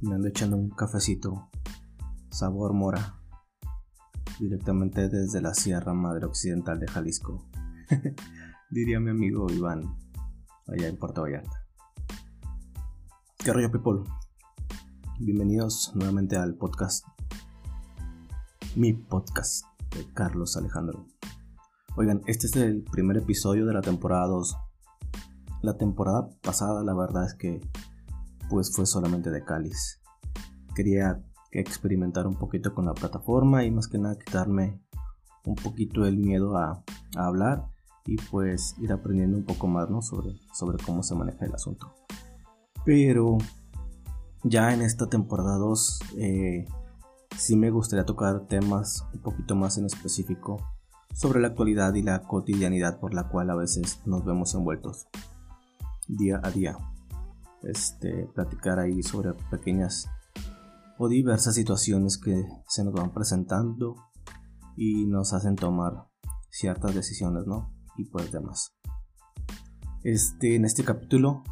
Me ando echando un cafecito sabor mora directamente desde la Sierra Madre Occidental de Jalisco. Diría mi amigo Iván, allá en Puerto Vallarta. ¿Qué rollo, people? Bienvenidos nuevamente al podcast. Mi podcast de Carlos Alejandro. Oigan, este es el primer episodio de la temporada 2. La temporada pasada, la verdad es que pues fue solamente de cáliz. Quería experimentar un poquito con la plataforma y más que nada quitarme un poquito el miedo a, hablar y pues ir aprendiendo un poco más ¿no? sobre, sobre cómo se maneja el asunto. Pero ya en esta temporada 2 eh, sí me gustaría tocar temas un poquito más en específico sobre la actualidad y la cotidianidad por la cual a veces nos vemos envueltos día a día este, platicar ahí sobre pequeñas o diversas situaciones que se nos van presentando y nos hacen tomar ciertas decisiones, ¿no? Y pues demás. Este, en este capítulo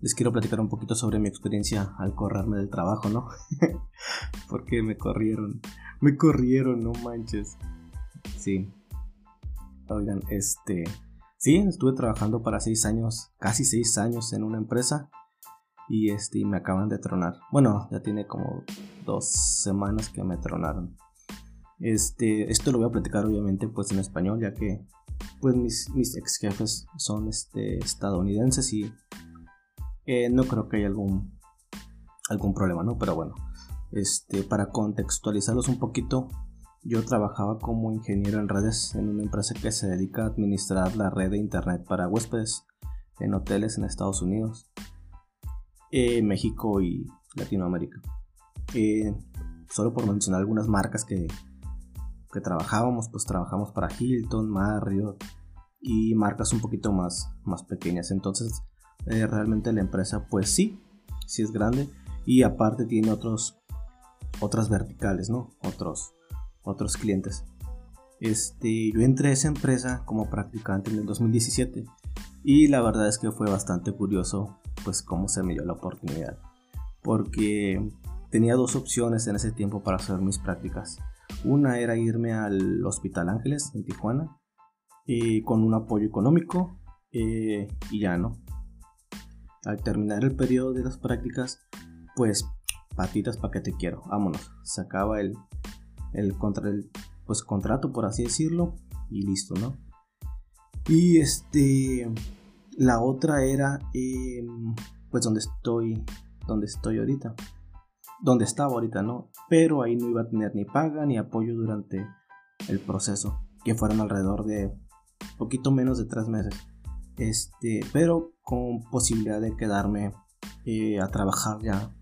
les quiero platicar un poquito sobre mi experiencia al correrme del trabajo, ¿no? Porque me corrieron, me corrieron, no manches. Sí. Oigan, este, Sí, estuve trabajando para seis años, casi seis años en una empresa y este me acaban de tronar. Bueno, ya tiene como dos semanas que me tronaron. Este, esto lo voy a platicar obviamente pues en español ya que pues mis, mis ex jefes son este, estadounidenses y eh, no creo que haya algún algún problema, ¿no? Pero bueno, este, para contextualizarlos un poquito, yo trabajaba como ingeniero en redes en una empresa que se dedica a administrar la red de internet para huéspedes en hoteles en Estados Unidos, eh, México y Latinoamérica. Eh, solo por mencionar algunas marcas que, que trabajábamos, pues trabajamos para Hilton, Marriott y marcas un poquito más, más pequeñas. Entonces, eh, realmente la empresa, pues sí, sí es grande y aparte tiene otros, otras verticales, ¿no? Otros otros clientes. Este, yo entré a esa empresa como practicante en el 2017 y la verdad es que fue bastante curioso pues cómo se me dio la oportunidad porque tenía dos opciones en ese tiempo para hacer mis prácticas. Una era irme al Hospital Ángeles en Tijuana y con un apoyo económico eh, y ya no. Al terminar el periodo de las prácticas, pues patitas para que te quiero, vámonos. Se acaba el, el, contra, el pues, contrato, por así decirlo, y listo, ¿no? Y este, la otra era, em, pues, donde estoy, donde estoy ahorita, donde estaba ahorita, ¿no? Pero ahí no iba a tener ni paga ni apoyo durante el proceso, que fueron alrededor de poquito menos de tres meses. Este, pero con posibilidad de quedarme eh, a trabajar ya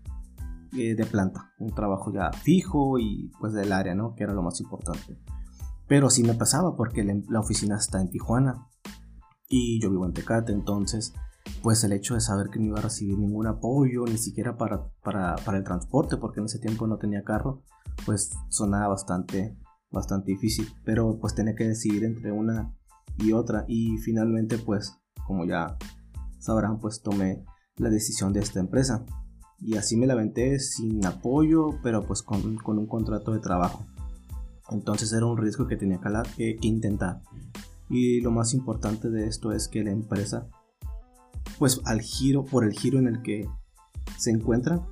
eh, de planta, un trabajo ya fijo y pues del área, ¿no? Que era lo más importante. Pero sí me pasaba porque la, oficina está en Tijuana y yo vivo en Tecate, entonces pues el hecho de saber que no iba a recibir ningún apoyo, ni siquiera para, para, para, el transporte, porque en ese tiempo no tenía carro, pues sonaba bastante, bastante difícil. Pero pues tenía que decidir entre una y otra. Y finalmente pues, como ya sabrán, pues tomé la decisión de esta empresa y así me la aventé sin apoyo, pero pues con, un contrato de trabajo. Entonces era un riesgo que tenía que, intentar. Y lo más importante de esto es que la empresa, pues al giro, por el giro en el que se encuentra,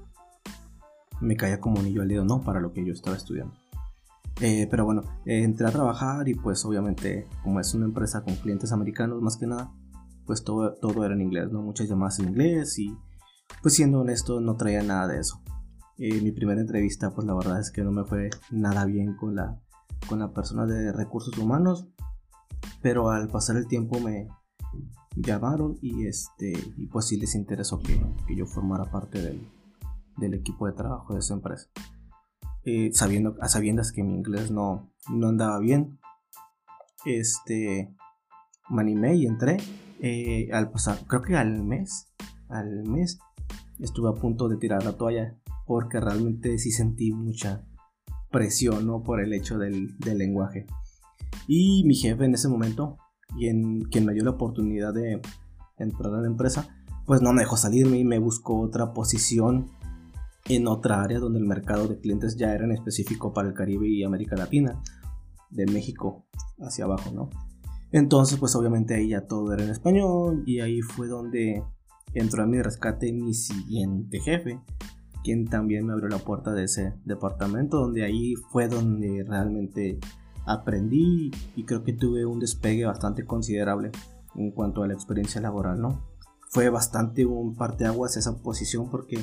me caía como anillo al dedo, ¿no? Para lo que yo estaba estudiando. Eh, pero bueno, entré a trabajar y pues obviamente como es una empresa con clientes americanos más que nada, pues todo, todo era en inglés, ¿no? Muchas llamadas en inglés y pues siendo honesto no traía nada de eso. Eh, mi primera entrevista pues la verdad es que no me fue nada bien con la, con la persona de recursos humanos, pero al pasar el tiempo me llamaron y, este, y pues sí les interesó que, que yo formara parte del, del, equipo de trabajo de esa empresa. Eh, sabiendo, a sabiendas que mi inglés no, no andaba bien, este, me animé y entré. Eh, al pasar, creo que al mes, al mes, estuve a punto de tirar la toalla porque realmente sí sentí mucha presión ¿no? por el hecho del, lenguaje. Y mi jefe en ese momento, y en quien me dio la oportunidad de entrar a la empresa, pues no me dejó salirme y me buscó otra posición en otra área donde el mercado de clientes ya era en específico para el Caribe y América Latina, de México hacia abajo, ¿no? Entonces, pues obviamente ahí ya todo era en español y ahí fue donde entró a mi rescate mi siguiente jefe, quien también me abrió la puerta de ese departamento, donde ahí fue donde realmente aprendí y creo que tuve un despegue bastante considerable en cuanto a la experiencia laboral, ¿no? Fue bastante un parteaguas esa posición porque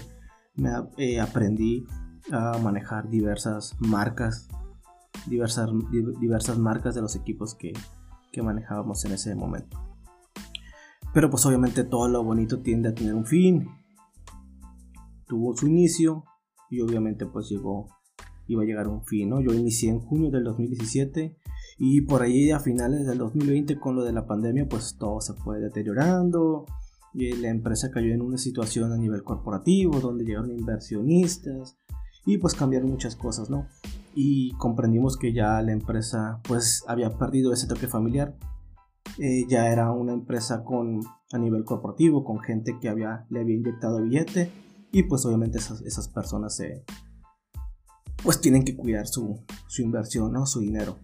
me eh, aprendí a manejar diversas marcas, diversas, diversas marcas de los equipos que, que manejábamos en ese momento. Pero pues obviamente todo lo bonito tiende a tener un fin. Tuvo su inicio y obviamente pues llegó, iba a llegar un fin, ¿no? Yo inicié en junio del 2017 y por ahí a finales del 2020 con lo de la pandemia pues todo se fue deteriorando y la empresa cayó en una situación a nivel corporativo donde llegaron inversionistas y pues cambiaron muchas cosas, ¿no? Y comprendimos que ya la empresa pues había perdido ese toque familiar. Eh, ya era una empresa con a nivel corporativo, con gente que había, le había inyectado billete y pues obviamente esas, esas personas se, pues tienen que cuidar su, su inversión, ¿no? Su dinero.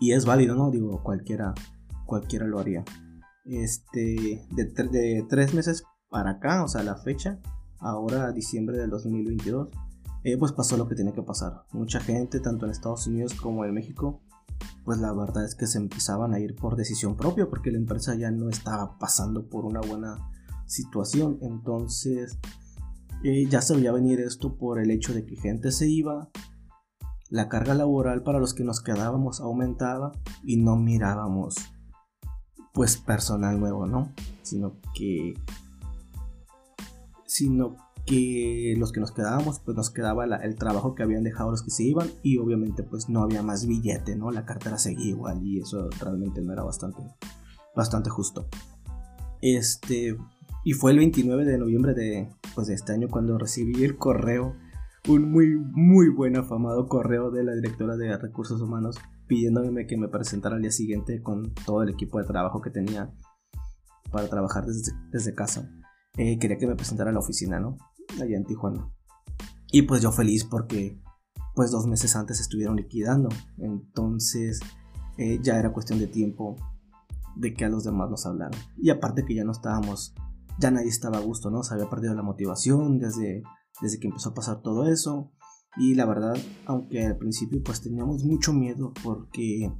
Y es válido, ¿no? Digo, cualquiera, cualquiera lo haría este, de, tres meses para acá, o sea, la fecha, ahora diciembre del 2022, eh, pues pasó lo que tiene que pasar. Mucha gente, tanto en Estados Unidos como en México, pues la verdad es que se empezaban a ir por decisión propia porque la empresa ya no estaba pasando por una buena situación. Entonces, eh, ya se veía venir esto por el hecho de que gente se iba, la carga laboral para los que nos quedábamos aumentaba y no mirábamos pues personal nuevo, ¿no? Sino que sino que los que nos quedábamos pues nos quedaba el trabajo que habían dejado los que se iban y obviamente pues no había más billete, ¿no? La cartera seguía igual y eso realmente no era bastante bastante justo. Este y fue el 29 de noviembre de pues de este año cuando recibí el correo un muy muy buen afamado correo de la directora de recursos humanos pidiéndome que me presentara al día siguiente con todo el equipo de trabajo que tenía para trabajar desde, casa. Eh, quería que me presentara a la oficina, ¿no? Allá en Tijuana. Y pues yo feliz porque pues dos meses antes estuvieron liquidando. Entonces eh, ya era cuestión de tiempo de que a los demás nos hablaran. Y aparte que ya no estábamos, ya nadie estaba a gusto, ¿no? Se había perdido la motivación desde, desde que empezó a pasar todo eso. Y la verdad, aunque al principio pues teníamos mucho miedo porque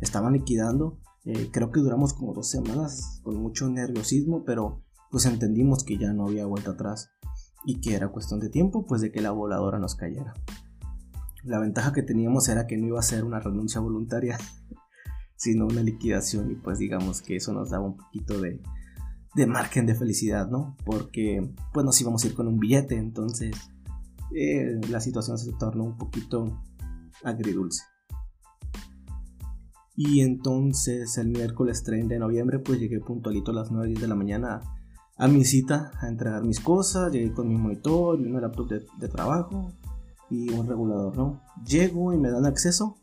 estaban liquidando, eh, creo que duramos como dos semanas con mucho nerviosismo, pero pues entendimos que ya no había vuelta atrás y que era cuestión de tiempo pues de que la voladora nos cayera. La ventaja que teníamos era que no iba a ser una renuncia voluntaria, sino una liquidación y pues digamos que eso nos daba un poquito de, de margen de felicidad, ¿no? Porque pues nos íbamos a ir con un billete, entonces eh, la situación se tornó un poquito agridulce. Y entonces el miércoles 30 de noviembre pues llegué puntualito a las 9 de la mañana a mi cita a entregar mis cosas, llegué con mi monitor y una laptop de, trabajo y un regulador, ¿no? Llego y me dan acceso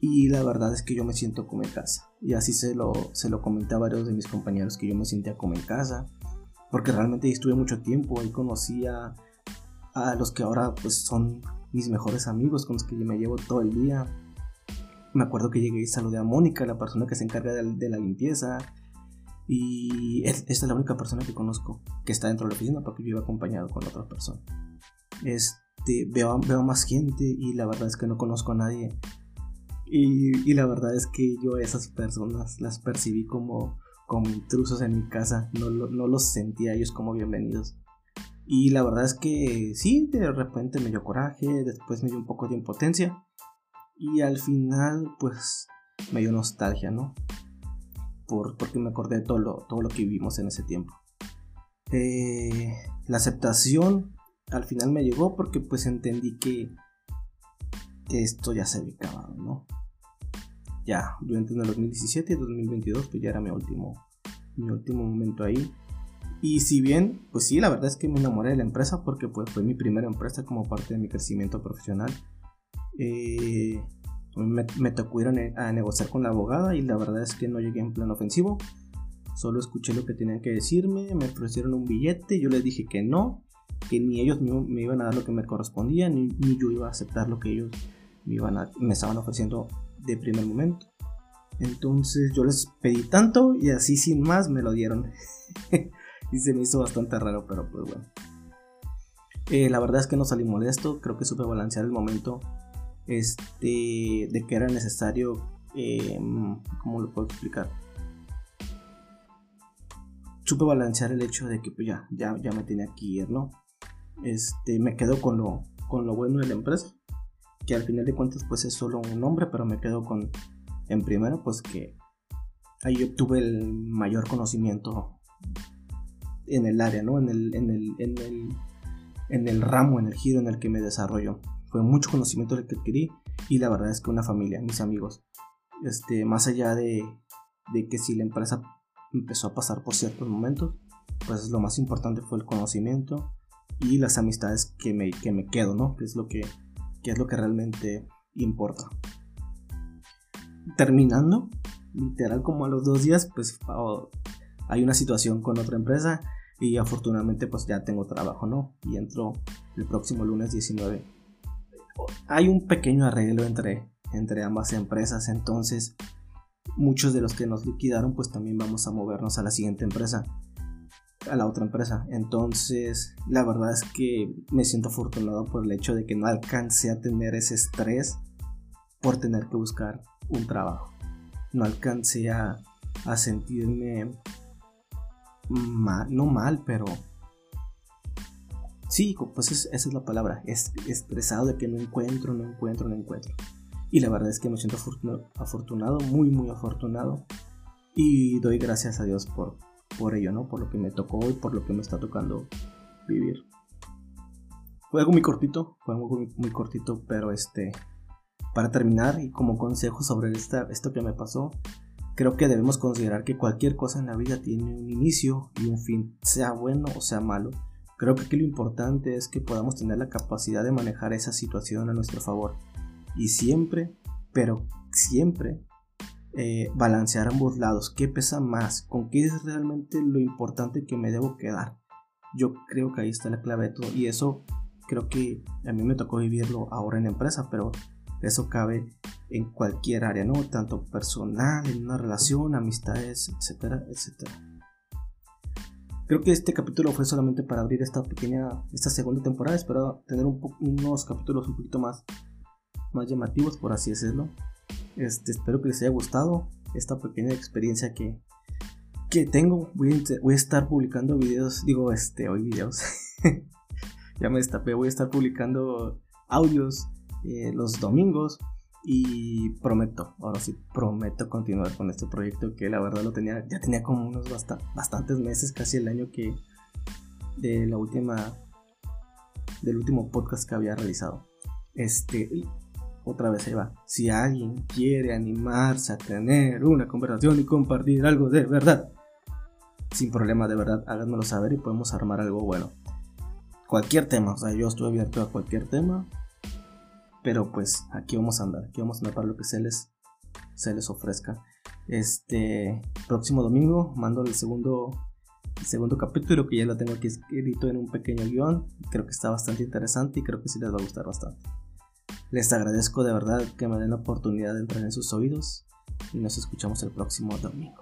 y la verdad es que yo me siento como en casa. Y así se lo, se lo comenté a varios de mis compañeros que yo me sentía como en casa, porque realmente estuve mucho tiempo, ahí conocía a los que ahora pues son mis mejores amigos con los que me llevo todo el día. Me acuerdo que llegué y saludé a Mónica, la persona que se encarga de, la limpieza. Y esta es la única persona que conozco que está dentro de la oficina porque yo acompañado con otra persona. Este, veo, veo más gente y la verdad es que no conozco a nadie. Y, y la verdad es que yo a esas personas las percibí como, como intrusos en mi casa. No, no los sentía ellos como bienvenidos. Y la verdad es que sí, de repente me dio coraje, después me dio un poco de impotencia. Y al final, pues, me dio nostalgia, ¿no? Por, porque me acordé de todo lo, todo lo que vivimos en ese tiempo. Eh, la aceptación al final me llegó porque pues entendí que, esto ya se había acabado, ¿no? Ya, yo en el 2017 y 2022 pues ya era mi último, mi último momento ahí. Y si bien, pues sí, la verdad es que me enamoré de la empresa porque pues, fue mi primera empresa como parte de mi crecimiento profesional. Eh, me, tocó ir a, negociar con la abogada y la verdad es que no llegué en plan ofensivo. Solo escuché lo que tenían que decirme, me ofrecieron un billete, yo les dije que no. que ni ellos me, iban a dar lo que me correspondía, ni, ni, yo iba a aceptar lo que ellos me, iban a, me estaban ofreciendo de primer momento. Entonces yo les pedí tanto y así sin más me lo dieron. y se me hizo bastante raro, pero pues bueno. Eh, la verdad es que no salí molesto, creo que supe balancear el momento este, de que era necesario, eh, ¿cómo lo puedo explicar? Supe balancear el hecho de que pues ya, ya, ya me tenía que ir, ¿no? Este, me quedo con lo, con lo bueno de la empresa, que al final de cuentas pues es solo un nombre, pero me quedo con, en primero, pues que ahí obtuve el mayor conocimiento en el área, ¿no? En el, en el, en el, en el ramo, en el giro en el que me desarrollo. Fue mucho conocimiento el que adquirí y la verdad es que una familia, mis amigos, este, más allá de, de que si la empresa empezó a pasar por ciertos momentos, pues lo más importante fue el conocimiento y las amistades que me, que me quedo, ¿no? Que es lo que, que es lo que realmente importa terminando, literal como a los dos días, pues hay una situación con otra empresa y afortunadamente pues ya tengo trabajo, ¿no? Y entro el próximo lunes 19. Hay un pequeño arreglo entre, entre ambas empresas, entonces muchos de los que nos liquidaron pues también vamos a movernos a la siguiente empresa, a la otra empresa. Entonces la verdad es que me siento afortunado por el hecho de que no alcancé a tener ese estrés por tener que buscar un trabajo. No alcancé a, sentirme no mal, pero sí, pues esa es la palabra, es estresado de que no encuentro, no encuentro, no encuentro. Y la verdad es que me siento afortunado, muy, muy afortunado. Y doy gracias a Dios por, por ello, ¿no? Por lo que me tocó y por lo que me está tocando vivir. Fue algo muy cortito, fue algo muy, muy cortito, pero este, para terminar, y como consejo sobre esta, esto que me pasó, creo que debemos considerar que cualquier cosa en la vida tiene un inicio y un fin, sea bueno o sea malo. Creo que aquí lo importante es que podamos tener la capacidad de manejar esa situación a nuestro favor. Y siempre, pero siempre, eh, balancear ambos lados. ¿Qué pesa más? ¿Con qué es realmente lo importante que me debo quedar? Yo creo que ahí está la clave de todo. Y eso creo que a mí me tocó vivirlo ahora en empresa, pero eso cabe en cualquier área, ¿no? Tanto personal, en una relación, amistades, etcétera, etcétera. Creo que este capítulo fue solamente para abrir esta pequeña, esta segunda temporada. Espero tener unos capítulos un poquito más, más llamativos, por así decirlo. Este, espero que les haya gustado esta pequeña experiencia que, que tengo. Voy a, voy a estar publicando videos, digo, este, hoy videos. ya me destapé, voy a estar publicando audios eh, los domingos y prometo, ahora sí, prometo continuar con este proyecto que la verdad lo tenía, ya tenía como unos bastantes meses, casi el año que de la última, del último podcast que había realizado. Este, otra vez ahí va. Si alguien quiere animarse a tener una conversación y compartir algo de verdad, sin problema de verdad, háganmelo saber y podemos armar algo bueno. Cualquier tema, o sea, yo estoy abierto a cualquier tema. Pero pues aquí vamos a andar, aquí vamos a andar para lo que se les, se les ofrezca. Este próximo domingo mando el segundo, el segundo capítulo que ya lo tengo aquí escrito en un pequeño guion. Creo que está bastante interesante y creo que sí les va a gustar bastante. Les agradezco de verdad que me den la oportunidad de entrar en sus oídos y nos escuchamos el próximo domingo.